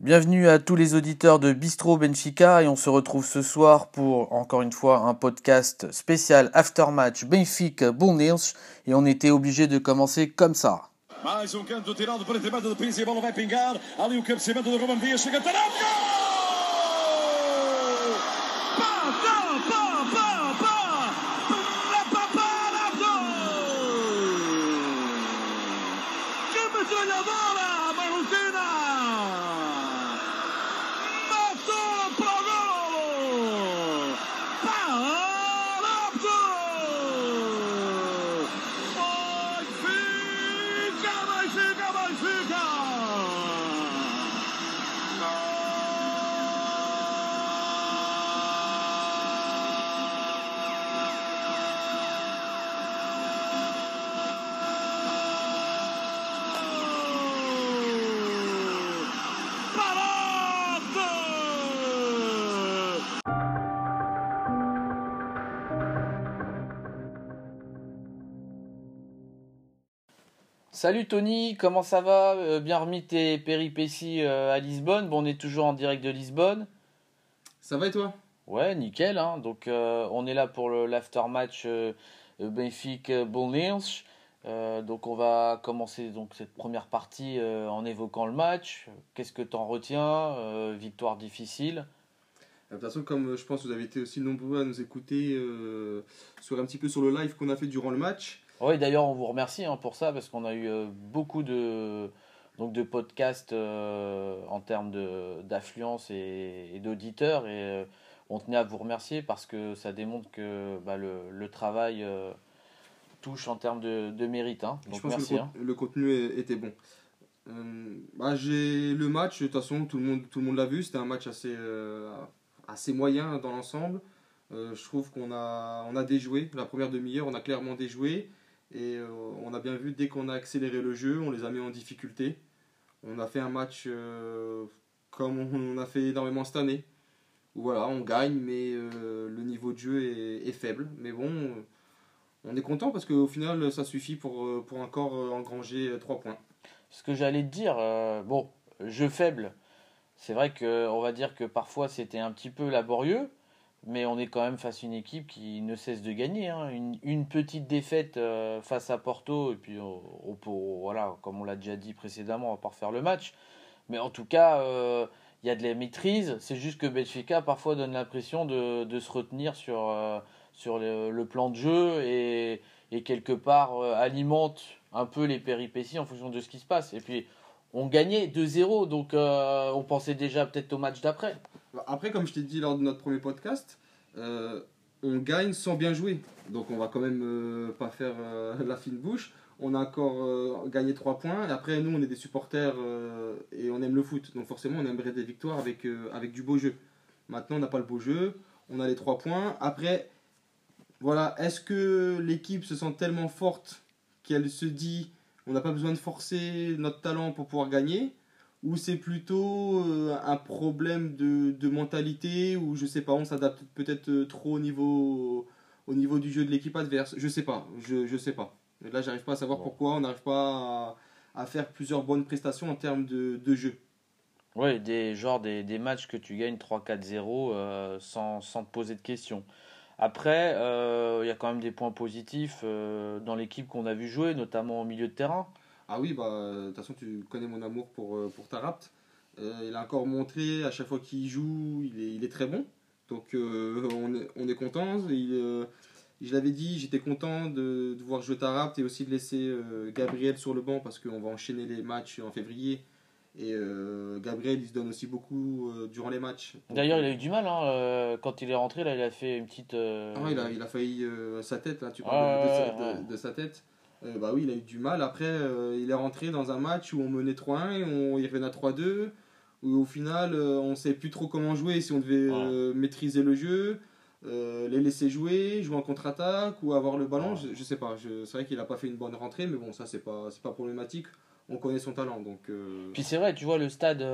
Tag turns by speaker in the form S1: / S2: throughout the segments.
S1: Bienvenue à tous les auditeurs de Bistro Benfica et on se retrouve ce soir pour encore une fois un podcast spécial aftermatch Benfica Bulnils et on était obligé de commencer comme ça. Salut Tony, comment ça va? Euh, Bien remis tes péripéties euh, à Lisbonne. Bon, on est toujours en direct de Lisbonne.
S2: Ça va et toi?
S1: Ouais, nickel. Hein. Donc, euh, on est là pour l'aftermatch Benfica Bulnils. donc, on va commencer donc cette première partie en évoquant le match. Qu'est-ce que tu en retiens Victoire difficile.
S2: De toute façon, comme je pense que vous avez été aussi nombreux à nous écouter sur un petit peu sur le live qu'on a fait durant le match.
S1: Oui, d'ailleurs, on vous remercie hein, pour ça parce qu'on a eu euh, beaucoup de, donc de podcasts euh, en termes d'affluence et, d'auditeurs et euh, on tenait à vous remercier parce que ça démontre que bah, le, le, travail touche en termes de, de mérite. Hein.
S2: Donc, Je pense merci, que le, hein. le, contenu était bon. Bah, j'ai le match, de toute façon, tout le monde, tout le monde l'a vu, c'était un match assez, assez moyen dans l'ensemble. je trouve qu'on a, on a déjoué. La première demi-heure, on a clairement déjoué. Et euh, on a bien vu, dès qu'on a accéléré le jeu, on les a mis en difficulté. On a fait un match euh, comme on a fait énormément cette année. voilà, on gagne, mais euh, le niveau de jeu est, faible. Mais bon, on est content parce qu'au final, ça suffit pour, pour encore engranger 3 points.
S1: Ce que j'allais te dire, bon, jeu faible, c'est vrai qu'on va dire que parfois c'était un petit peu laborieux mais on est quand même face à une équipe qui ne cesse de gagner. Hein. Une, petite défaite euh, face à Porto, et puis voilà, comme on l'a déjà dit précédemment, on va pas refaire le match. Mais en tout cas, euh, il y a de la maîtrise. C'est juste que Benfica parfois donne l'impression de, se retenir sur, euh, le, plan de jeu et quelque part alimente un peu les péripéties en fonction de ce qui se passe. Et puis, on gagnait 2-0, donc on pensait déjà peut-être au match d'après.
S2: Après, comme je t'ai dit lors de notre premier podcast, euh, on gagne sans bien jouer. Donc on va quand même euh, pas faire euh, la fine bouche. On a encore gagné 3 points. Et après, nous, on est des supporters et on aime le foot. Donc forcément, on aimerait des victoires avec, avec du beau jeu. Maintenant, on n'a pas le beau jeu. On a les 3 points. Après, voilà, est-ce que l'équipe se sent tellement forte qu'elle se dit on n'a pas besoin de forcer notre talent pour pouvoir gagner? Ou c'est plutôt euh, un problème de, de, mentalité ou je sais pas, on s'adapte peut-être euh, trop au niveau, au niveau du jeu de l'équipe adverse. Je sais pas, je, je sais pas. Là, j'arrive pas à savoir pourquoi on n'arrive pas à, à, faire plusieurs bonnes prestations en termes de, de jeu.
S1: Oui, des, genre des, des, matchs que tu gagnes 3-4-0 euh, sans, sans, te poser de questions. Après, il y a quand même des points positifs dans l'équipe qu'on a vu jouer, notamment au milieu de terrain.
S2: Ah oui, bah, de toute façon, tu connais mon amour pour, euh, pour Tarapt. Euh, il a encore montré, à chaque fois qu'il joue, il est, il est, très bon. Donc euh, on, est, on, est, content. je l'avais dit, j'étais content de, de, voir jouer Tarapt et aussi de laisser Gabriel sur le banc parce qu'on va enchaîner les matchs en février. Et Gabriel, il se donne aussi beaucoup durant les matchs.
S1: D'ailleurs, il a eu du mal hein, quand il est rentré. Là, il a fait une petite.
S2: Ah, il, a, il a failli sa tête. Là, tu parles de, de, sa tête. Euh, bah oui, il a eu du mal. Après, euh, il est rentré dans un match où on menait 3-1 et on, il revenait à 3-2. Où au final, euh, on ne savait plus trop comment jouer, si on devait maîtriser le jeu, les laisser jouer, jouer en contre-attaque ou avoir le ballon. Je, ne sais pas. C'est vrai qu'il n'a pas fait une bonne rentrée, mais bon, ça, c'est pas, pas problématique. On connaît son talent. Donc,
S1: Puis c'est vrai, tu vois, le stade,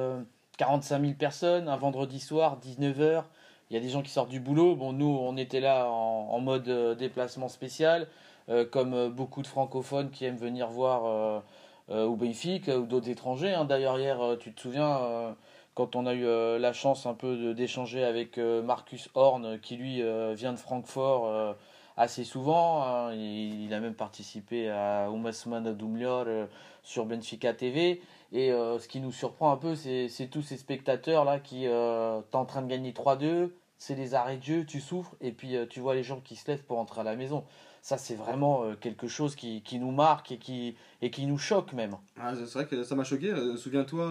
S1: 45 000 personnes, un vendredi soir, 19h. Il y a des gens qui sortent du boulot. Bon, nous, on était là en, en mode déplacement spécial. Euh, comme euh, beaucoup de francophones qui aiment venir voir euh, au Benfica ou d'autres étrangers. Hein. D'ailleurs, hier, tu te souviens, quand on a eu la chance un peu d'échanger avec Marcus Horn, qui lui vient de Francfort assez souvent. hein. Il, a même participé à Umasman Dumlior euh, sur Benfica TV. Et ce qui nous surprend un peu, c'est tous ces spectateurs là qui t'es en train de gagner 3-2, c'est les arrêts de jeu, tu souffres, et puis euh, tu vois les gens qui se lèvent pour entrer à la maison. Ça, c'est vraiment euh, quelque chose qui, qui nous marque et qui, et qui nous choque même.
S2: Ah, c'est vrai que ça m'a choqué. Euh, Souviens-toi,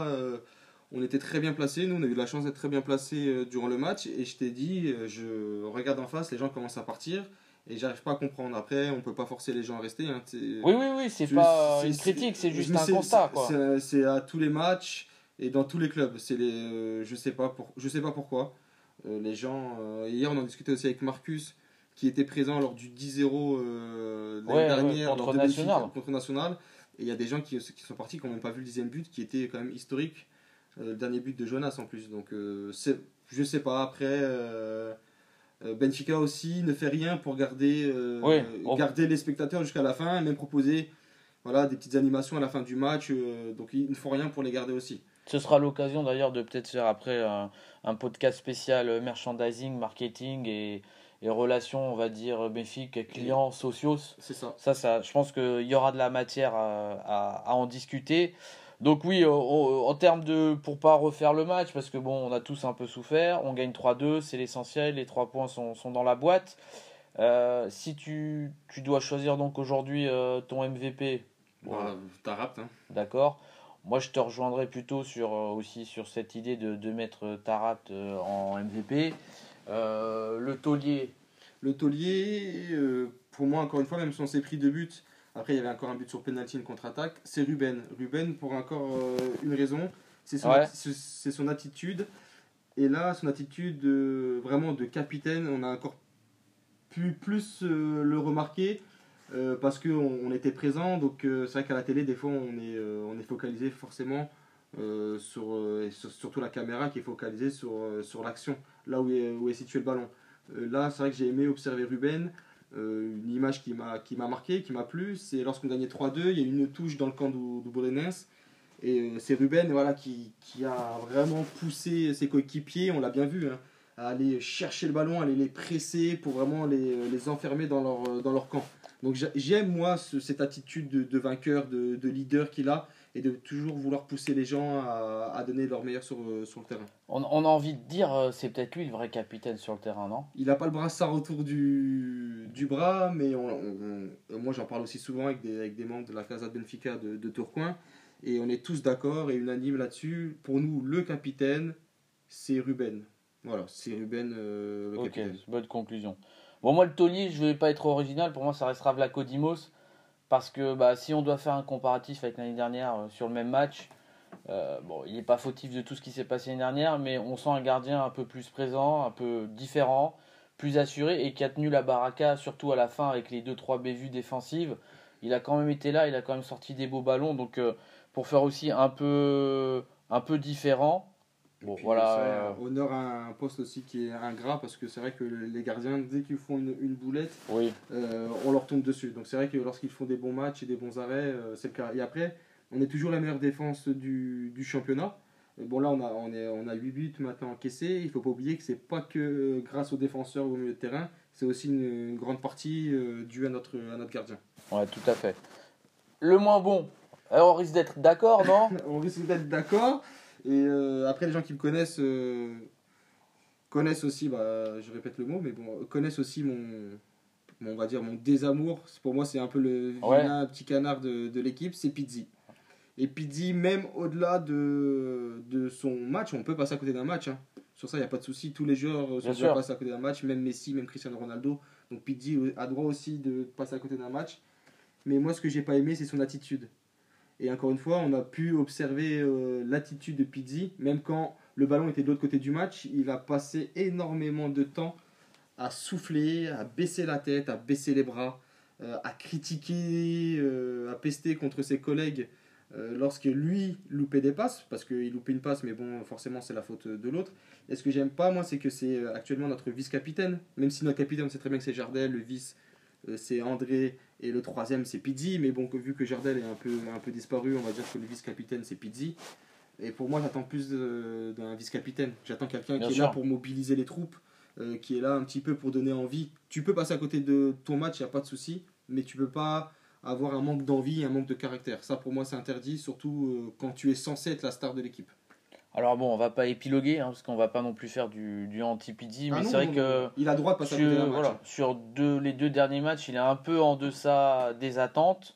S2: on était très bien placés. Nous, on a eu la chance d'être très bien placés durant le match. Et je t'ai dit, je regarde en face, les gens commencent à partir. Et j'arrive pas à comprendre. Après, on peut pas forcer les gens à rester. hein.
S1: Oui, oui, oui, c'est pas une critique, c'est juste un constat.
S2: c'est- à tous les matchs et dans tous les clubs. C'est les, euh, je sais pas pour, je sais pas pourquoi. Euh, les gens. euh, hier, on en discutait aussi avec Marcus, qui était présent lors du 10-0 euh, l'année
S1: Ouais,
S2: dernière
S1: contre
S2: lors
S1: National.
S2: contre National. Et il y a des gens qui, qui sont partis qui n'ont même pas vu le dixième but, qui était quand même historique. Le dernier but de Jonas en plus. Donc, c'est, je sais pas. Après. Benfica aussi ne fait rien pour garder, euh,
S1: Oui, on-
S2: garder les spectateurs jusqu'à la fin, même proposer voilà, des petites animations à la fin du match. euh, donc ils ne font rien pour les garder aussi.
S1: Ce sera l'occasion d'ailleurs de peut-être faire après un, un podcast spécial euh, merchandising, marketing et, et relations, on va dire, bénéfiques, clients, sociaux.
S2: C'est ça.
S1: Ça, ça, je pense qu'il y aura de la matière à, à- à en discuter. Donc oui, en termes de, pour pas refaire le match, parce que bon, on a tous un peu souffert, on gagne 3-2, c'est l'essentiel, les 3 points sont, sont dans la boîte. Euh, si tu, tu dois choisir donc aujourd'hui euh, ton MVP, bon,
S2: Bah, T'as rapt, hein.
S1: D'accord. Moi, je te rejoindrai plutôt sur, euh, aussi sur cette idée de, de mettre Tarat euh, en MVP. Euh, le taulier,
S2: Le taulier, euh, pour moi, encore une fois, même si on s'est pris deux buts, après il y avait encore un but sur penalty, une contre-attaque, c'est Ruben. Ruben, pour encore euh, une raison, c'est son,
S1: Ouais.
S2: atti- c'est- c'est son attitude. Et là, son attitude euh, vraiment de capitaine, on a encore pu plus euh, le remarquer euh, parce qu'on on était présent. Donc euh, c'est vrai qu'à la télé, des fois, on est, euh, on est focalisé forcément sur, surtout la caméra qui est focalisée sur, sur l'action, là où est, où est situé le ballon. Là, c'est vrai que j'ai aimé observer Ruben. Une image qui m'a qui m'a marqué, qui m'a plu, c'est lorsqu'on gagnait 3-2, il y a une touche dans le camp du, du. Et c'est Ruben voilà, qui, qui a vraiment poussé ses coéquipiers, on l'a bien vu, hein, à aller chercher le ballon, à aller les presser pour vraiment les, les enfermer dans leur, dans leur camp. Donc j'a- j'aime moi ce- cette attitude de, de vainqueur, de, de leader qu'il a et de toujours vouloir pousser les gens à, à donner leur meilleur sur, euh, sur le terrain.
S1: on, on a envie de dire, euh, c'est peut-être lui le vrai capitaine sur le terrain, non?
S2: Il n'a pas le brassard autour du, du bras, mais on- on- on- moi j'en parle aussi souvent avec des, avec des membres de la Casa de Benfica de, de Tourcoing, et on est tous d'accord et unanimes là-dessus. Pour nous, le capitaine, c'est Ruben. Voilà, c'est Ruben euh, le
S1: Ok,
S2: capitaine.
S1: bonne conclusion. Bon, moi, le taulier, je vais pas être original. Pour moi, ça restera Vlaco Dimos. Parce que bah, si on doit faire un comparatif avec l'année dernière euh, sur le même match, euh, il n'est pas fautif de tout ce qui s'est passé l'année dernière, mais on sent un gardien un peu plus présent, un peu différent, plus assuré et qui a tenu la baraka, surtout à la fin avec les 2-3 bévues défensives. Il a quand même été là, il a quand même sorti des beaux ballons. Donc, euh, pour faire aussi un peu, un peu différent, bon,
S2: Puis,
S1: voilà. euh,
S2: honneur à un poste aussi qui est ingrat parce que c'est vrai que les gardiens, dès qu'ils font une, une boulette,
S1: oui,
S2: euh, on leur tombe dessus. Donc c'est vrai que lorsqu'ils font des bons matchs et des bons arrêts, euh, c'est le cas. Et après, on est toujours la meilleure défense du, du championnat. Bon là, on a, on, est, on a 8 buts maintenant encaissés. Il faut pas oublier que c'est pas que grâce aux défenseurs ou au milieu de terrain, c'est aussi une, une grande partie euh, due à notre, à notre gardien.
S1: ouais, tout à fait. Le moins bon, alors on risque d'être d'accord, non?
S2: On risque d'être d'accord. Et euh, après, les gens qui me connaissent euh, connaissent aussi, bah, je répète le mot, mais bon, connaissent aussi mon, mon- on va dire mon désamour. Pour moi, c'est un peu le
S1: Ouais.
S2: vilain petit canard de, de l'équipe, c'est Pizzi. Et Pizzi, même au-delà de, de son match, on peut passer à côté d'un match. hein. Sur ça, il n'y a pas de souci. Tous les joueurs euh, sont déjà passés à côté d'un match, même Messi, même Cristiano Ronaldo. Donc Pizzi a droit aussi de passer à côté d'un match. Mais moi, ce que j'ai pas aimé, c'est son attitude. Et encore une fois, on a pu observer euh, l'attitude de Pizzi, même quand le ballon était de l'autre côté du match, il a passé énormément de temps à souffler, à baisser la tête, à baisser les bras, euh, à critiquer, euh, à pester contre ses collègues lorsque lui loupait des passes, parce qu'il loupait une passe, mais bon, forcément c'est la faute de l'autre. Et ce que j'aime pas, moi, c'est que c'est actuellement notre vice-capitaine, même si notre capitaine, on sait très bien que c'est Jardel, le vice, c'est André, et le troisième c'est Pizzi, mais bon, vu que Jardel est un peu, un peu disparu, on va dire que le vice-capitaine c'est Pizzi. Et pour moi, j'attends plus d'un vice-capitaine. J'attends quelqu'un qui est là pour mobiliser les troupes, euh, qui est là un petit peu pour donner envie. Tu peux passer à côté de ton match, il n'y a pas de souci, mais tu peux pas avoir un manque d'envie, un manque de caractère. Ça, pour moi, c'est interdit, surtout euh, quand tu es censé être la star de l'équipe.
S1: Alors bon, on va pas épiloguer, hein, parce qu'on va pas non plus faire du, du anti-Pidi, mais
S2: Ah non,
S1: c'est vrai
S2: non,
S1: que
S2: il a droit de passer
S1: sur, voilà, sur deux, les deux derniers matchs, il est un peu en deçà des attentes.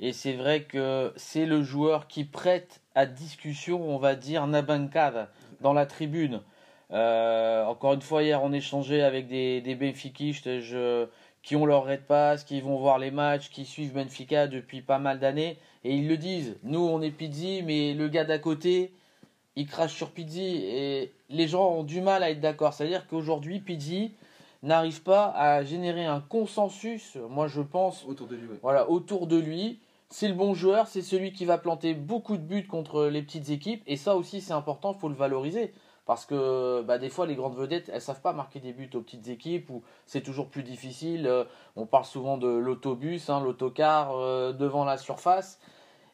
S1: Et c'est vrai que c'est le joueur qui prête à discussion, on va dire, Nabankad dans la tribune. Euh, encore une fois, hier, on échangeait avec des, des Benfiquistes je- qui ont leur red pass, qui vont voir les matchs, qui suivent Benfica depuis pas mal d'années. Et ils le disent. Nous, on est Pizzi, mais le gars d'à côté, il crache sur Pizzi. Et les gens ont du mal à être d'accord. C'est-à-dire qu'aujourd'hui, Pizzi n'arrive pas à générer un consensus, moi je pense,
S2: Autour de lui, ouais.
S1: voilà, autour de lui. C'est le bon joueur, c'est celui qui va planter beaucoup de buts contre les petites équipes. Et ça aussi, c'est important, il faut le valoriser. Parce que bah, des fois, les grandes vedettes, elles savent pas marquer des buts aux petites équipes ou c'est toujours plus difficile. Euh, on parle souvent de l'autobus, hein, l'autocar euh, devant la surface.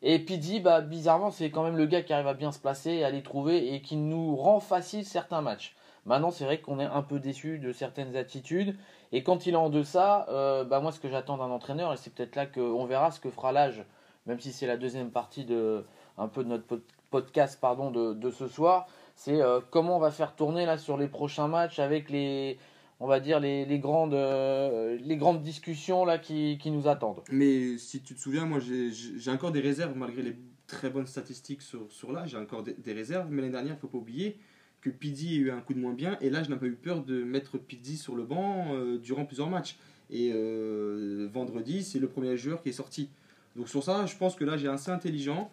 S1: Et Pidgey, bah, bizarrement, c'est quand même le gars qui arrive à bien se placer, à les trouver et qui nous rend facile certains matchs. Maintenant, c'est vrai qu'on est un peu déçu de certaines attitudes. Et quand il est en deçà, euh, bah, moi, ce que j'attends d'un entraîneur, et c'est peut-être là qu'on verra ce que fera l'âge, même si c'est la deuxième partie de, un peu de notre pod- podcast pardon, de, de ce soir, c'est euh, comment on va faire tourner là sur les prochains matchs avec les, on va dire, les, grandes, euh, les grandes discussions là qui, qui nous attendent.
S2: Mais si tu te souviens, moi j'ai- encore des réserves malgré les très bonnes statistiques sur, sur là. J'ai encore des, réserves. Mais l'année dernière, il ne faut pas oublier que Pizzi a eu un coup de moins bien. Et là, je n'ai pas eu peur de mettre Pizzi sur le banc euh, durant plusieurs matchs. Et euh, vendredi, c'est le premier joueur qui est sorti. Donc sur ça, je pense que là, j'ai assez intelligent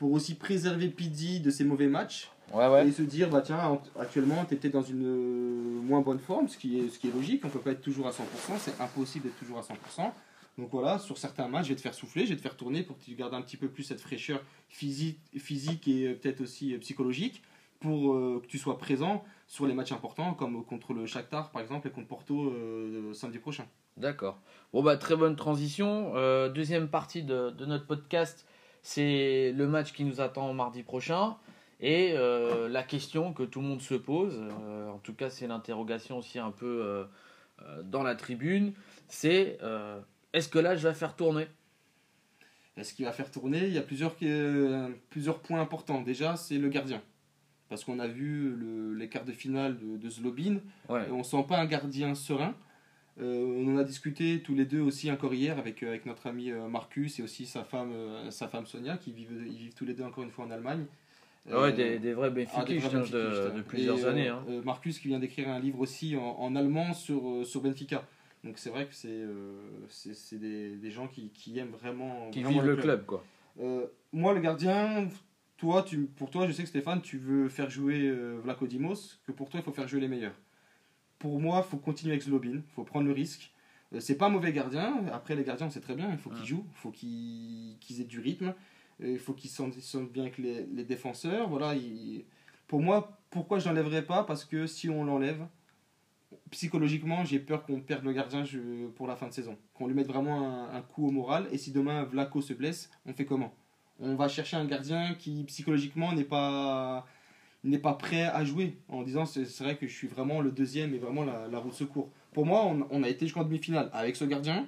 S2: pour aussi préserver Pizzi de ses mauvais matchs
S1: Ouais, ouais.
S2: et se dire bah tiens ent- actuellement tu peut-être dans une euh, moins bonne forme ce qui est ce qui est logique on peut pas être toujours à 100% c'est impossible d'être toujours à 100% donc voilà sur certains matchs je vais te faire souffler je vais te faire tourner pour que tu gardes un petit peu plus cette fraîcheur physique physique et euh, peut-être aussi euh, psychologique pour euh, que tu sois présent sur les matchs importants comme contre le Shakhtar par exemple et contre Porto euh, samedi prochain
S1: D'accord. Bon, bah, très bonne transition. Euh, deuxième partie de, de notre podcast, c'est le match qui nous attend mardi prochain. Et euh, la question que tout le monde se pose, euh, en tout cas c'est l'interrogation aussi un peu euh, dans la tribune, c'est est-ce que là je vais faire tourner?
S2: Et ce qui va faire tourner, il y a plusieurs, plusieurs points importants. Déjà, c'est le gardien. Parce qu'on a vu le- les quarts de finale de, de Zlobin.
S1: Ouais.
S2: On sent pas un gardien serein. Euh, on en a discuté tous les deux aussi encore hier avec, euh, avec notre ami euh, Marcus et aussi sa femme, sa femme Sonia qui vivent, ils vivent tous les deux encore une fois en Allemagne.
S1: Ah ouais,
S2: Euh,
S1: des, des vrais
S2: ah, des vrais
S1: hein,
S2: Benfiquistes,
S1: de, de plusieurs
S2: Et,
S1: années. hein.
S2: euh, Marcus qui vient d'écrire un livre aussi en, en allemand sur, sur Benfica. Donc c'est vrai que c'est euh, des, des gens qui, qui aiment vraiment,
S1: Qui
S2: vraiment
S1: vivent le club, quoi.
S2: moi, le gardien, toi, tu, pour toi, je sais que Stéphane, tu veux faire jouer Vlaco Dimos, que pour toi, il faut faire jouer les meilleurs. Pour moi, il faut continuer avec Zlobin, il faut prendre le risque. Euh, c'est pas un mauvais gardien, après les gardiens, on sait très bien, il faut qu'ils jouent, il faut qu'ils aient du rythme, euh, il faut qu'ils se sentent, se sentent bien avec les, les défenseurs. Voilà, il- Pour moi, pourquoi je l'enlèverais pas? Parce que si on l'enlève, psychologiquement, j'ai peur qu'on perde le gardien pour la fin de saison. Qu'on lui mette vraiment un, un coup au moral. Et si demain Vlaco se blesse, on fait comment? On va chercher un gardien qui psychologiquement n'est pas n'est pas prêt à jouer en disant c'est vrai que je suis vraiment le deuxième et vraiment la, la roue de secours. Pour moi, on, on a été jusqu'en demi-finale avec ce gardien.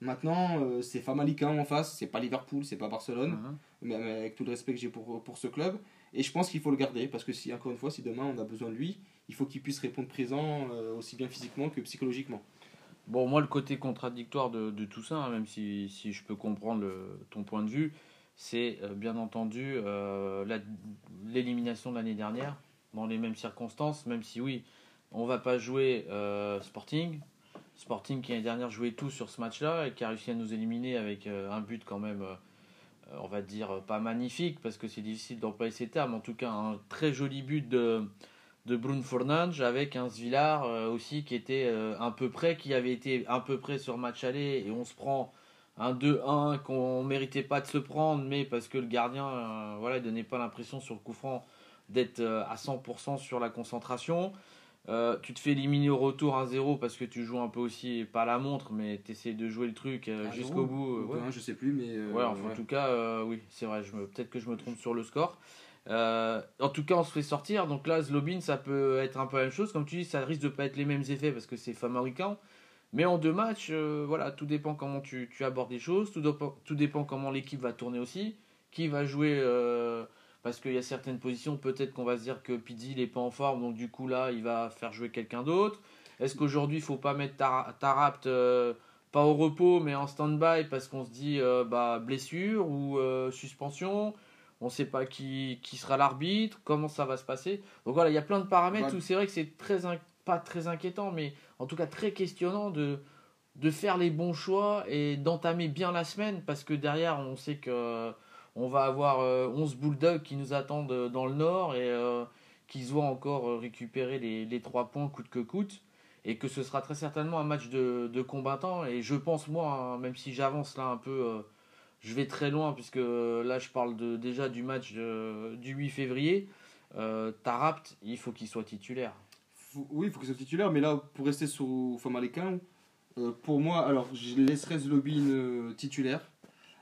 S2: Maintenant, euh, c'est Famalicão en face, c'est pas Liverpool, c'est pas Barcelone
S1: Mhm.
S2: mais mais avec tout le respect que j'ai pour, pour ce club. Et je pense qu'il faut le garder parce que si, encore une fois, si demain on a besoin de lui, il faut qu'il puisse répondre présent euh, aussi bien physiquement que psychologiquement.
S1: Bon, moi, le côté contradictoire de, de tout ça, hein, même si, si je peux comprendre le- ton point de vue, c'est euh, bien entendu euh, l'élimination de l'année dernière, dans les mêmes circonstances, même si oui, on va pas jouer euh, Sporting. Sporting qui l'année dernière jouait tout sur ce match-là et qui a réussi à nous éliminer avec un but quand même, on va dire, pas magnifique, parce que c'est difficile d'employer ces termes, en tout cas un très joli but de, de Bruno avec un Svillar euh, aussi qui était euh, un peu près, qui avait été un peu près sur match aller et on se prend un 2-1 qu'on méritait pas de se prendre, mais parce que le gardien, euh, voilà, il donnait pas l'impression sur le coup franc d'être euh, à 100% sur la concentration. Euh, tu te fais éliminer au retour 1-0 parce que tu joues un peu aussi, pas la montre, mais tu essaies de jouer le truc euh,
S2: Ah,
S1: jusqu'au bout.
S2: ou
S1: ouais.
S2: je sais plus, mais.
S1: Ouais, enfin, en tout cas, oui, c'est vrai. Je me... Peut-être que je me trompe sur le score. Euh, en tout cas, on se fait sortir. Donc là, Zlobin, ça peut être un peu la même chose. Comme tu dis, ça risque de pas être les mêmes effets parce que c'est Famarican. Mais en deux matchs, euh, voilà, tout dépend comment tu, tu abordes les choses. Tout, dépend- tout dépend comment l'équipe va tourner aussi. Qui va jouer. euh, parce qu'il y a certaines positions, peut-être qu'on va se dire que Pizzi n'est pas en forme. Donc du coup, là, il va faire jouer quelqu'un d'autre. Est-ce qu'aujourd'hui, il faut pas mettre Tar- Tarapt euh, pas au repos, mais en stand-by parce qu'on se dit bah, blessure ou suspension? On ne sait pas qui, qui sera l'arbitre, comment ça va se passer? Donc voilà, il y a plein de paramètres
S2: Ouais.
S1: où c'est vrai que c'est très pas très inquiétant, mais en tout cas très questionnant de, de faire les bons choix et d'entamer bien la semaine parce que derrière, on sait que on va avoir euh, 11 bulldogs qui nous attendent euh, dans le nord et euh, qui se voient encore euh, récupérer les, les 3 points coûte que coûte. Et que ce sera très certainement un match de, de combattants. Et je pense, moi, hein, même si j'avance là un peu, euh, je vais très loin, puisque euh, là, je parle déjà du match du 8 février. Euh, Tarapt, il faut qu'il soit titulaire.
S2: Faut- oui, il faut qu'il soit titulaire, mais là, pour rester sur Famalicão, euh, pour moi, alors je laisserai Zlobin euh, titulaire.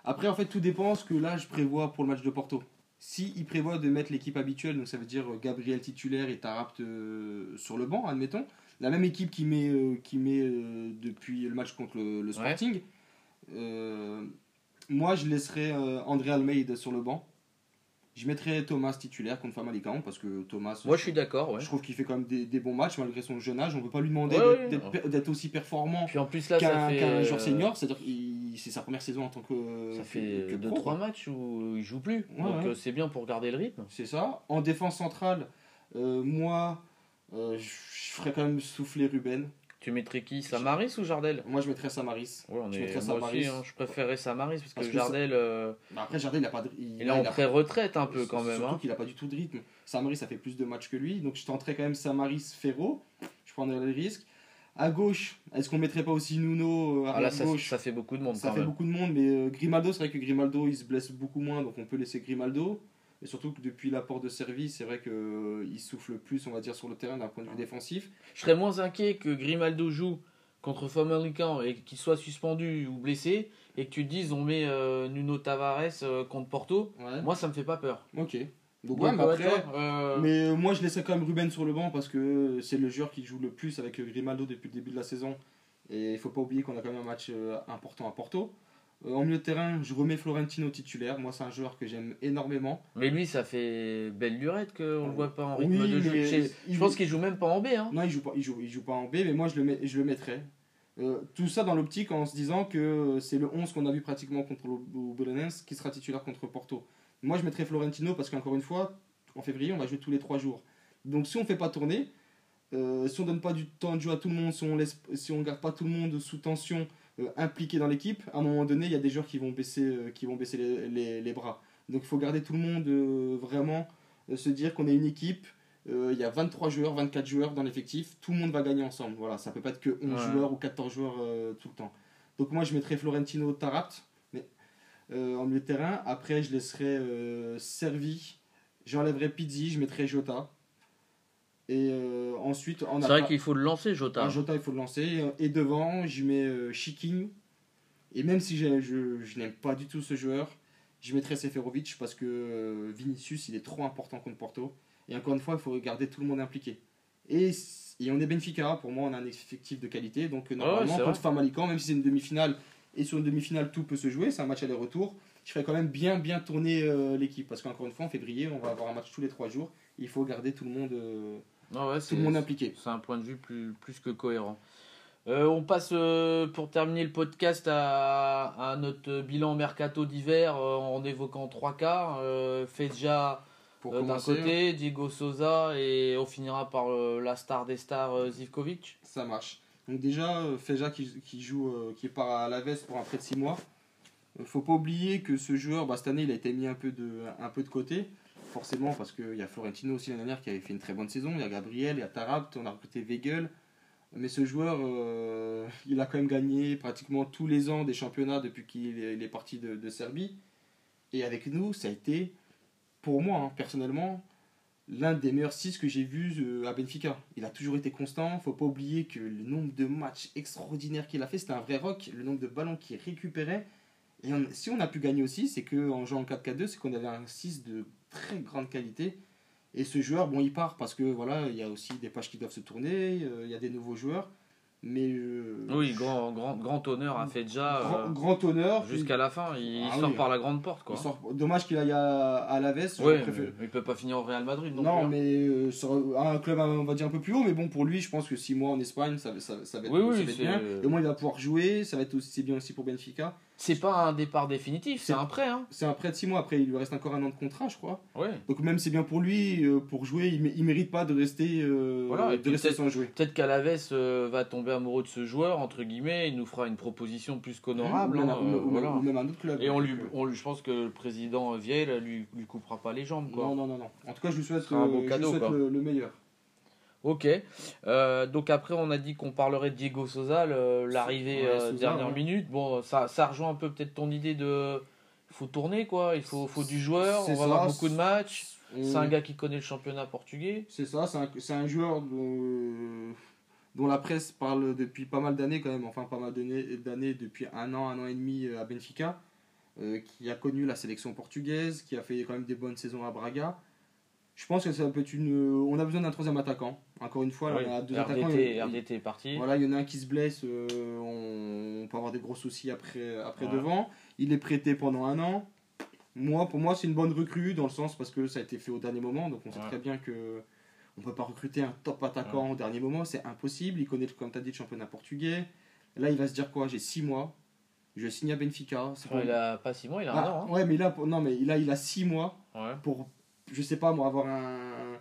S2: Après, en fait, tout dépend ce que là je prévois pour le match de Porto. Si il prévoit de mettre l'équipe habituelle, donc ça veut dire euh, Gabriel titulaire et Tarapt euh, sur le banc, admettons, la même équipe qui met, qui met depuis le match contre le, le Sporting, moi je laisserai André Almeida sur le banc. Je mettrai Thomas titulaire contre Famalicão parce que Thomas.
S1: Moi, je suis d'accord, ouais.
S2: Je trouve qu'il fait quand même des, des bons matchs malgré son jeune âge. On ne peut pas lui demander
S1: Ouais,
S2: d'être- aussi performant
S1: Puis en plus, là, ça
S2: qu'un
S1: fait, euh,
S2: joueur senior. C'est-à-dire que c'est sa première saison en tant que.
S1: ça fait
S2: que pro,
S1: 2-3
S2: quoi.
S1: matchs où il joue plus.
S2: Ouais,
S1: Donc
S2: ouais.
S1: euh, c'est bien pour garder le rythme.
S2: C'est ça. En défense centrale, euh, moi, euh, je ferais quand même souffler Ruben.
S1: Tu mettrais qui Samaris ou Jardel?
S2: Moi, je mettrais Samaris.
S1: Ouais, on
S2: Je
S1: est,
S2: mettrais
S1: moi
S2: Samaris.
S1: aussi, hein, je préférerais Samaris parce,
S2: Parce
S1: que Jardel, euh,
S2: Bah, après, Jardin, il a pas de.
S1: il est en pré-retraite un peu quand même.
S2: Surtout
S1: hein.
S2: qu'il n'a pas du tout de rythme. Samaris, ça fait plus de matchs que lui. Donc, je tenterais quand même Samaris Ferro. Je prendrais le risque. À gauche, est-ce qu'on mettrait pas aussi Nuno euh,
S1: Ah, là, ça,
S2: gauche?
S1: ça fait beaucoup de monde
S2: Ça
S1: quand
S2: fait
S1: même.
S2: beaucoup de monde, mais euh, Grimaldo, c'est vrai que Grimaldo, il se blesse beaucoup moins, donc on peut laisser Grimaldo. Et surtout que depuis l'apport de service, c'est vrai qu'il souffle plus, on va dire, sur le terrain d'un point de vue défensif.
S1: Je serais moins inquiet que Grimaldo joue contre Famalicão et qu'il soit suspendu ou blessé et que tu te dises on met euh, Nuno Tavares euh, contre Porto.
S2: Ouais.
S1: Moi, ça me fait pas peur.
S2: Ok. Donc, ouais, mais après,
S1: euh,
S2: mais euh, moi, je laisserais quand même Ruben sur le banc parce que c'est le joueur qui joue le plus avec euh, Grimaldo depuis le début de la saison. Et il faut pas oublier qu'on a quand même un match euh, important à Porto. Euh, en milieu de terrain, je remets Florentino titulaire. Moi, c'est un joueur que j'aime énormément.
S1: Mais lui, ça fait belle lurette qu'on le voit pas en
S2: Oui,
S1: rythme de jeu. Je,
S2: il-
S1: je pense qu'il joue même pas en B. Hein.
S2: Non, il joue pas, il joue, il joue pas en B, mais moi je le, mets, je le mettrais. Euh, tout ça dans l'optique en se disant que c'est le 11 qu'on a vu pratiquement contre le Belenenses qui sera titulaire contre Porto. Moi je mettrais Florentino parce qu'encore une fois, en février on va jouer tous les 3 jours. Donc si on fait pas tourner, euh, si on donne pas du temps de jeu à tout le monde, si on laisse, si on garde pas tout le monde sous tension euh, impliqué dans l'équipe, à un moment donné il y a des joueurs qui vont baisser, euh, qui vont baisser les, les- les bras. Donc il faut garder tout le monde euh, vraiment, se dire qu'on est une équipe il y a 23 joueurs, 24 joueurs dans l'effectif, tout le monde va gagner ensemble. Voilà, ça peut pas être que 11
S1: Ouais.
S2: joueurs ou 14 joueurs tout le temps. Donc moi je mettrais Florentino Tarapt mais, euh, en milieu de terrain. Après je laisserais euh, Servi, j'enlèverais Pizzi, je mettrais Jota. Et euh, ensuite en
S1: C'est vrai qu'il faut le lancer, Jota.
S2: ah, Jota il faut le lancer. Et devant je mets euh, Chiquinho. Et même si je, je n'aime pas du tout ce joueur, je mettrais Seferovic parce que euh, Vinicius il est trop important contre Porto. Et encore une fois, il faut garder tout le monde impliqué. Et, et on est Benfica, pour moi on a un effectif de qualité. Donc euh, normalement,
S1: c'est
S2: contre
S1: vrai.
S2: Famalicão, même si c'est une demi-finale, et sur une demi-finale tout peut se jouer, c'est un match aller-retour, je ferais quand même bien bien tourner euh, l'équipe. Parce qu'encore une fois, en février, on va avoir un match tous les trois jours. Il faut garder tout le monde, euh,
S1: Ah ouais,
S2: tout le monde impliqué.
S1: C'est un point de vue plus, plus que cohérent. Euh, on passe euh, pour terminer le podcast à, à notre bilan mercato d'hiver euh, en évoquant trois cas. Fedja d'un côté, Diego Souza et on finira par la star des stars Zivkovic.
S2: Ça marche. Donc déjà, Feja qui, qui joue, qui part à la veste pour un prêt de 6 mois. Faut pas oublier que ce joueur, bah, cette année, il a été mis un peu de, un peu de côté. Forcément, parce qu'il y a Florentino aussi l'année dernière qui avait fait une très bonne saison. Il y a Gabriel, il y a Tarabt, on a recruté Weigel. Mais ce joueur, euh, il a quand même gagné pratiquement tous les ans des championnats depuis qu'il est, parti de, Serbie. Et avec nous, ça a été, pour moi, hein, personnellement, l'un des meilleurs 6 que j'ai vus euh, à Benfica. Il a toujours été constant. Faut pas oublier que le nombre de matchs extraordinaires qu'il a fait, c'était un vrai rock. Le nombre de ballons qu'il récupérait. Et si on a pu gagner aussi, c'est qu'en jouant en 4-4-2, c'est qu'on avait un 6 de très grande qualité. Et ce joueur, bon, il part parce que voilà, il y a aussi des pages qui doivent se tourner, euh, il y a des nouveaux joueurs. Mais. euh,
S1: Oui, grand, grand, grand honneur à Fedja
S2: grand,
S1: euh,
S2: grand honneur.
S1: jusqu'à la fin. Il
S2: Ah
S1: sort
S2: oui.
S1: par la grande porte, quoi.
S2: Sort- Dommage qu'il aille à, à la veste.
S1: Mais il peut pas finir au Real Madrid non,
S2: Non,
S1: plus. hein.
S2: mais euh, sur un club, on va dire, un peu plus haut. Mais bon, pour lui, je pense que 6 mois en Espagne, ça, ça, ça va être,
S1: Oui,
S2: ça
S1: oui,
S2: va être bien. Au moins, il va pouvoir jouer. Ça va être aussi bien aussi pour Benfica.
S1: C'est pas un départ définitif, c'est un prêt. Hein.
S2: C'est un prêt de 6 mois. Après, il lui reste encore un an de contrat, je crois.
S1: Ouais.
S2: Donc, même c'est bien pour lui, euh, pour jouer, il, mé- il mérite pas de rester, euh,
S1: Voilà,
S2: de rester sans jouer.
S1: Peut-être qu'Alaves euh, va tomber amoureux de ce joueur, entre guillemets, il nous fera une proposition plus qu'honorable. hein, voilà.
S2: ou même un autre club.
S1: Et on lui, on lui- je pense que le président Viel lui, lui coupera pas les jambes. Quoi.
S2: Non, non, non, non. En tout cas, je lui souhaite, lui
S1: cadeau,
S2: souhaite le meilleur.
S1: Ok. Euh, donc après, on a dit qu'on parlerait de Diego Sosa, l'arrivée
S2: Ouais,
S1: euh, dernière
S2: ouais.
S1: minute. Bon, ça, ça rejoint un peu peut-être ton idée de. Il faut tourner, quoi. Il faut, faut du joueur. On va
S2: ça,
S1: avoir beaucoup de matchs. C'est un gars qui connaît le championnat portugais.
S2: C'est ça, c'est un, un joueur dont, dont la presse parle depuis pas mal d'années quand même, enfin pas mal d'années, d'années, depuis un an, un an et demi euh, à Benfica, euh, qui a connu la sélection portugaise, qui a fait quand même des bonnes saisons à Braga. Je pense que ça peut être une... On a besoin d'un troisième attaquant. Encore une fois, là,
S1: Oui.
S2: on a deux attaquants.
S1: RDT, est parti.
S2: Voilà, il y en a un qui se blesse, euh, on, peut avoir des gros soucis après, après devant. Il est prêté pendant un an. Moi, pour moi, c'est une bonne recrue dans le sens parce que ça a été fait au dernier moment, donc on sait
S1: Ouais.
S2: très bien que on peut pas recruter un top attaquant au dernier moment, c'est impossible. Il connaît, comme tu as dit, le championnat portugais. Là, il va se dire quoi? J'ai 6 mois, je signe à Benfica.
S1: Enfin, il a pas six mois, il a
S2: Ah,
S1: un an. hein.
S2: Ouais, mais là, non, mais là, il a 6 mois
S1: Ouais.
S2: pour, je sais pas moi, avoir un.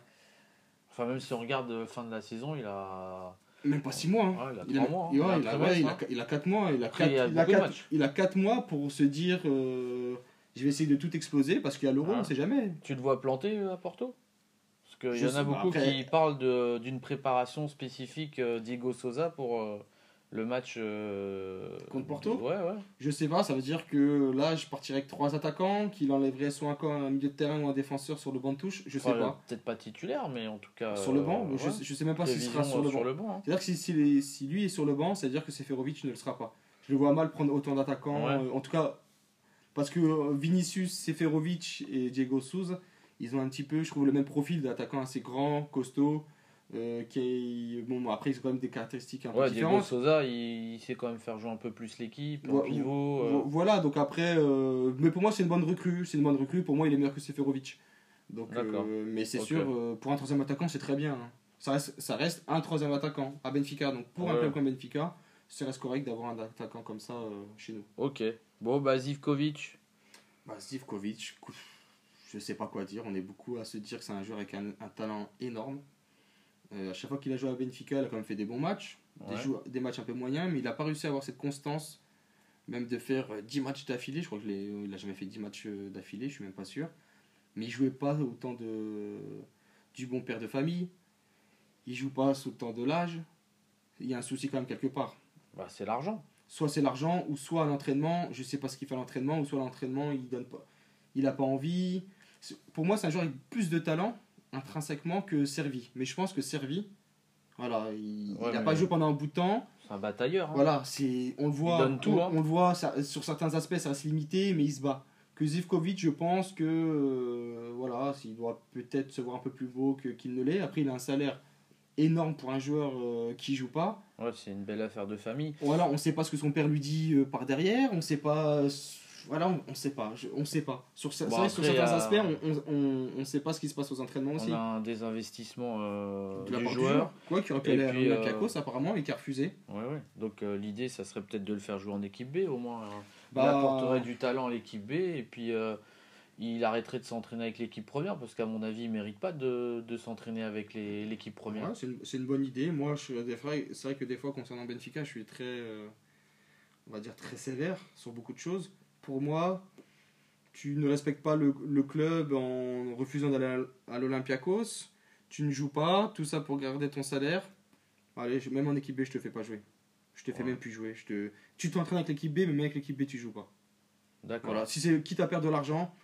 S1: Enfin, même si on regarde euh, fin de la saison, il a.
S2: Même pas 6 mois. hein.
S1: Ouais, il a
S2: Il a,
S1: trois mois. hein.
S2: ouais,
S1: Il a
S2: ouais, il a-
S1: hein.
S2: il a 4 mois. Il a
S1: Après,
S2: 4
S1: il y a
S2: il a
S1: beaucoup de
S2: quatre-
S1: matchs.
S2: il a quatre mois pour se dire euh, je vais essayer de tout exploser parce qu'il y a l'euro,
S1: Ah.
S2: on sait jamais.
S1: Tu te vois planter euh, à Porto? Parce qu'il y en a beaucoup
S2: après-
S1: qui parlent d'une préparation spécifique euh, Diego Sosa pour euh, le match. euh,
S2: Contre Porto
S1: Ouais, ouais.
S2: Je sais pas, ça veut dire que là je partirais avec trois attaquants, qu'il enlèverait soit encore un milieu de terrain ou un défenseur sur le banc de touche, je sais pas.
S1: Peut-être pas titulaire, mais en tout cas.
S2: Sur le banc,
S1: euh,
S2: je, sais- je sais même pas s'il sera sur
S1: euh,
S2: le banc.
S1: hein.
S2: C'est-à-dire que si, si les- si lui est sur le banc, c'est-à-dire que Seferovic ne le sera pas. Je le vois mal prendre autant d'attaquants,
S1: Ouais.
S2: euh, en tout cas parce que euh, Vinicius, Seferovic et Diego Souza, ils ont un petit peu, je trouve, le même profil d'attaquant assez grand, costaud, euh, qui est... Bon, après, ils ont quand même des caractéristiques un peu
S1: Ouais, Diego
S2: différentes.
S1: Sosa, il, il sait quand même faire jouer un peu plus l'équipe, en
S2: Vo-
S1: pivot. euh.
S2: vo- Voilà, donc après, euh, mais pour moi, c'est une bonne recrue. C'est une bonne recrue. Pour moi, il est meilleur que Seferovic. Donc,
S1: D'accord.
S2: mais c'est sûr, pour un troisième attaquant, c'est très bien. hein. Ça, reste, ça reste un troisième attaquant à Benfica. Donc, pour un club comme Benfica, ça reste correct d'avoir un attaquant comme ça chez nous.
S1: Ok. Bon, bah Zivkovic.
S2: Bah, Zivkovic, je sais pas quoi dire. On est beaucoup à se dire que c'est un joueur avec un, un talent énorme. Euh, à chaque fois qu'il a joué à Benfica, il a quand même fait des bons matchs. Des,
S1: Ouais.
S2: des matchs un peu moyens, mais il n'a pas réussi à avoir cette constance, même de faire euh, 10 matchs d'affilée. Je crois qu'il n'a jamais fait 10 matchs euh, d'affilée, je suis même pas sûr. Mais il jouait pas autant de du bon père de famille. Il joue pas sous autant de l'âge. Il y a un souci quand même quelque part.
S1: Bah, c'est l'argent.
S2: Soit c'est l'argent, ou soit à l'entraînement, je sais pas ce qu'il fait à l'entraînement, ou soit à l'entraînement, il donne pas. Il a pas envie. Pour moi, c'est un joueur avec plus de talent intrinsèquement que Servi. Mais je pense que Servi, voilà, il
S1: Ouais,
S2: n'a
S1: mais-
S2: pas joué pendant un bout de temps.
S1: C'est un batailleur. hein.
S2: Voilà, c'est on le voit,
S1: donne tout,
S2: on,
S1: hein.
S2: on le voit ça- sur certains aspects, ça reste limité, mais il se bat. Que Zivkovic, je pense que euh, voilà, s'il doit peut-être se voir un peu plus beau que qu'il ne l'est. Après, il a un salaire énorme pour un joueur euh, qui joue pas.
S1: Ouais, c'est une belle affaire de famille.
S2: Voilà, on sait pas ce que son père lui dit euh, par derrière, on sait pas. Voilà, on, on sait pas, je- on sait pas. Sur,
S1: Bon,
S2: certains
S1: euh,
S2: aspects, on, on, on, on sait pas ce qui se passe aux entraînements aussi.
S1: On a un désinvestissement euh,
S2: De la
S1: du
S2: part du
S1: joueur.
S2: joueur. Quoi, qui aurait pu aller à
S1: puis, euh,
S2: Olympiakos apparemment et qui a refusé.
S1: Ouais, ouais. Donc euh, l'idée, ça serait peut-être de le faire jouer en équipe B au moins. hein. Il
S2: Bah,
S1: apporterait du talent à l'équipe B et puis euh, il arrêterait de s'entraîner avec l'équipe première parce qu'à mon avis, il mérite pas de, de s'entraîner avec l'équipe première.
S2: C'est une, bonne idée. Moi, c'est vrai que des fois, concernant Benfica, je suis très, on va dire, très sévère sur beaucoup de choses. Pour moi, tu ne respectes pas le, le club en refusant d'aller à, l'Olympiakos. Tu ne joues pas, tout ça pour garder ton salaire. Allez, même en équipe B, je te fais pas jouer. Je te fais
S1: Ouais.
S2: même plus jouer. Je te, tu t'entraînes avec l'équipe B, mais même avec l'équipe B, tu joues pas.
S1: D'accord.
S2: Voilà. Si c'est quitte à perdre de l'argent,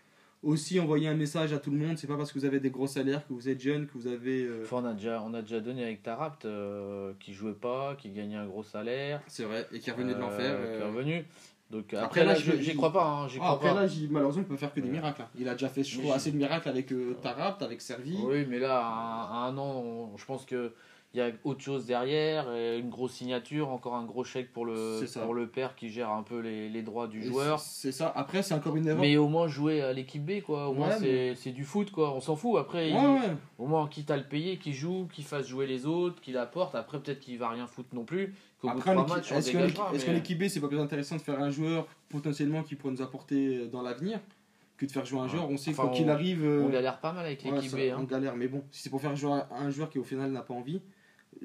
S2: aussi envoyer un message à tout le monde. C'est pas parce que vous avez des gros salaires, que vous êtes jeune, que vous avez. euh,
S1: Enfin, on, a déjà, on a déjà donné avec Tarapt euh, qui jouait pas, qui gagnait un gros salaire.
S2: C'est vrai, et qui est revenu de
S1: euh,
S2: l'enfer.
S1: qui est
S2: euh,
S1: revenu. Donc après,
S2: Après,
S1: là, j'y crois pas. hein,
S2: Ah, après
S1: pas.
S2: là, malheureusement, il peut faire que des miracles. hein. Il a déjà fait, je assez de miracles avec euh, avec Servi.
S1: Oui, mais là, à, un an, je pense que il y a autre chose derrière, une grosse signature, encore un gros chèque pour le, pour le père qui gère un peu les, les droits du
S2: Et
S1: joueur.
S2: C'est ça. Après, c'est encore une erreur.
S1: Mais au moins jouer à l'équipe B, quoi. Au moins,
S2: Ouais,
S1: c'est
S2: mais-
S1: c'est du foot, quoi. On s'en fout. Après,
S2: Ouais,
S1: il-
S2: ouais.
S1: au moins, quitte à le payer, qu'il joue, qu'il fasse jouer les autres, qu'il apporte. Après, peut-être qu'il va rien foutre non plus. Qu'au bout de
S2: Après, en
S1: trois
S2: équipe-
S1: matchs, on
S2: est-ce qu'en
S1: dégagera,
S2: équipe- est-ce
S1: mais-
S2: qu'en équipe B, c'est pas plus intéressant de faire un joueur potentiellement qui pourrait nous apporter euh, dans l'avenir que de faire jouer un
S1: Ouais.
S2: joueur? On sait
S1: Enfin,
S2: quoi qu'il arrive. euh,
S1: On galère pas mal avec
S2: ouais,
S1: l'équipe
S2: ça,
S1: B. hein.
S2: On galère, mais bon, si c'est pour faire jouer un- un joueur qui au final n'a pas envie.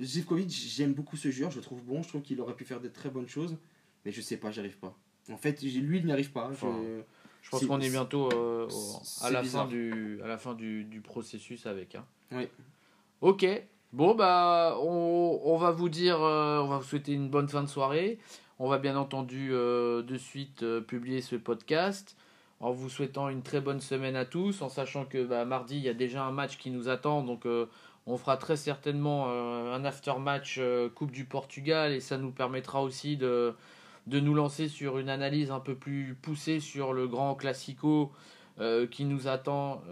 S2: Zivkovic, j'aime beaucoup ce joueur, je le trouve bon, je trouve qu'il aurait pu faire de très bonnes choses, mais je sais pas, j'y arrive pas. En fait, j'ai- lui, il n'y arrive pas. je-
S1: Enfin, Je pense
S2: C'est-
S1: qu'on est bientôt euh, au-
S2: c'est
S1: à la
S2: bizarre.
S1: fin, du, à la fin du, du processus avec. hein.
S2: Oui.
S1: Ok. Bon, bah, on, va vous dire, euh, on va vous souhaiter une bonne fin de soirée. On va bien entendu euh, de suite euh, publier ce podcast en vous souhaitant une très bonne semaine à tous, en sachant que bah, mardi, il y a déjà un match qui nous attend. Donc, on fera très certainement un after-match Coupe du Portugal et ça nous permettra aussi de, de nous lancer sur une analyse un peu plus poussée sur le grand classico qui nous attend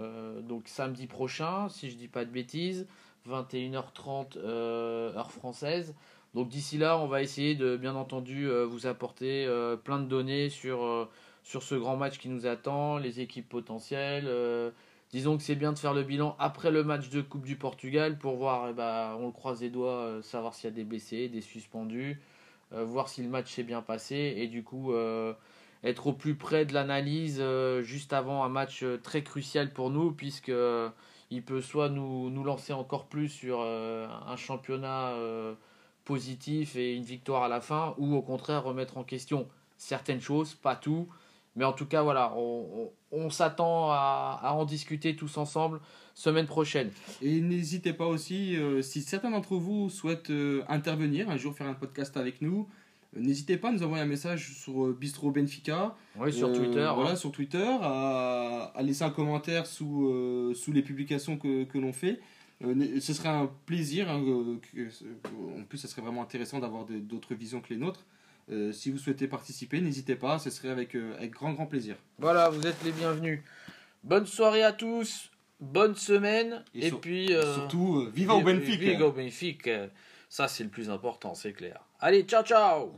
S1: donc samedi prochain, si je dis pas de bêtises, 21h30 euh, heure française. Donc d'ici là, on va essayer de bien entendu euh, vous apporter euh, plein de données sur, sur ce grand match qui nous attend, les équipes potentielles. disons que c'est bien de faire le bilan après le match de Coupe du Portugal pour voir, eh ben, on le croise les doigts, savoir s'il y a des blessés, des suspendus, voir si le match s'est bien passé et du coup être au plus près de l'analyse juste avant un match très crucial pour nous puisque il peut soit nous, nous lancer encore plus sur euh, un championnat euh, positif et une victoire à la fin ou au contraire remettre en question certaines choses, pas tout. Mais en tout cas, voilà, on, s'attend à, en discuter tous ensemble semaine prochaine.
S2: Et n'hésitez pas aussi, euh, si certains d'entre vous souhaitent intervenir, un jour faire un podcast avec nous, n'hésitez pas à nous envoyer un message sur euh, Bistro Benfica.
S1: Oui, sur
S2: Euh,
S1: Twitter.
S2: Voilà, sur Twitter, à, à laisser un commentaire sous, euh, sous les publications que, que l'on fait. Euh, ce serait un plaisir. hein, que- en plus, ce serait vraiment intéressant d'avoir d'autres visions que les nôtres. Si vous souhaitez participer, n'hésitez pas, ce serait avec, avec grand, grand plaisir.
S1: Voilà, vous êtes les bienvenus. Bonne soirée à tous, bonne semaine,
S2: Et
S1: et,
S2: sur-
S1: puis...
S2: Surtout, viva au Benfica
S1: Viva au Benfica. Ça, c'est le plus important, c'est clair. Allez, ciao, ciao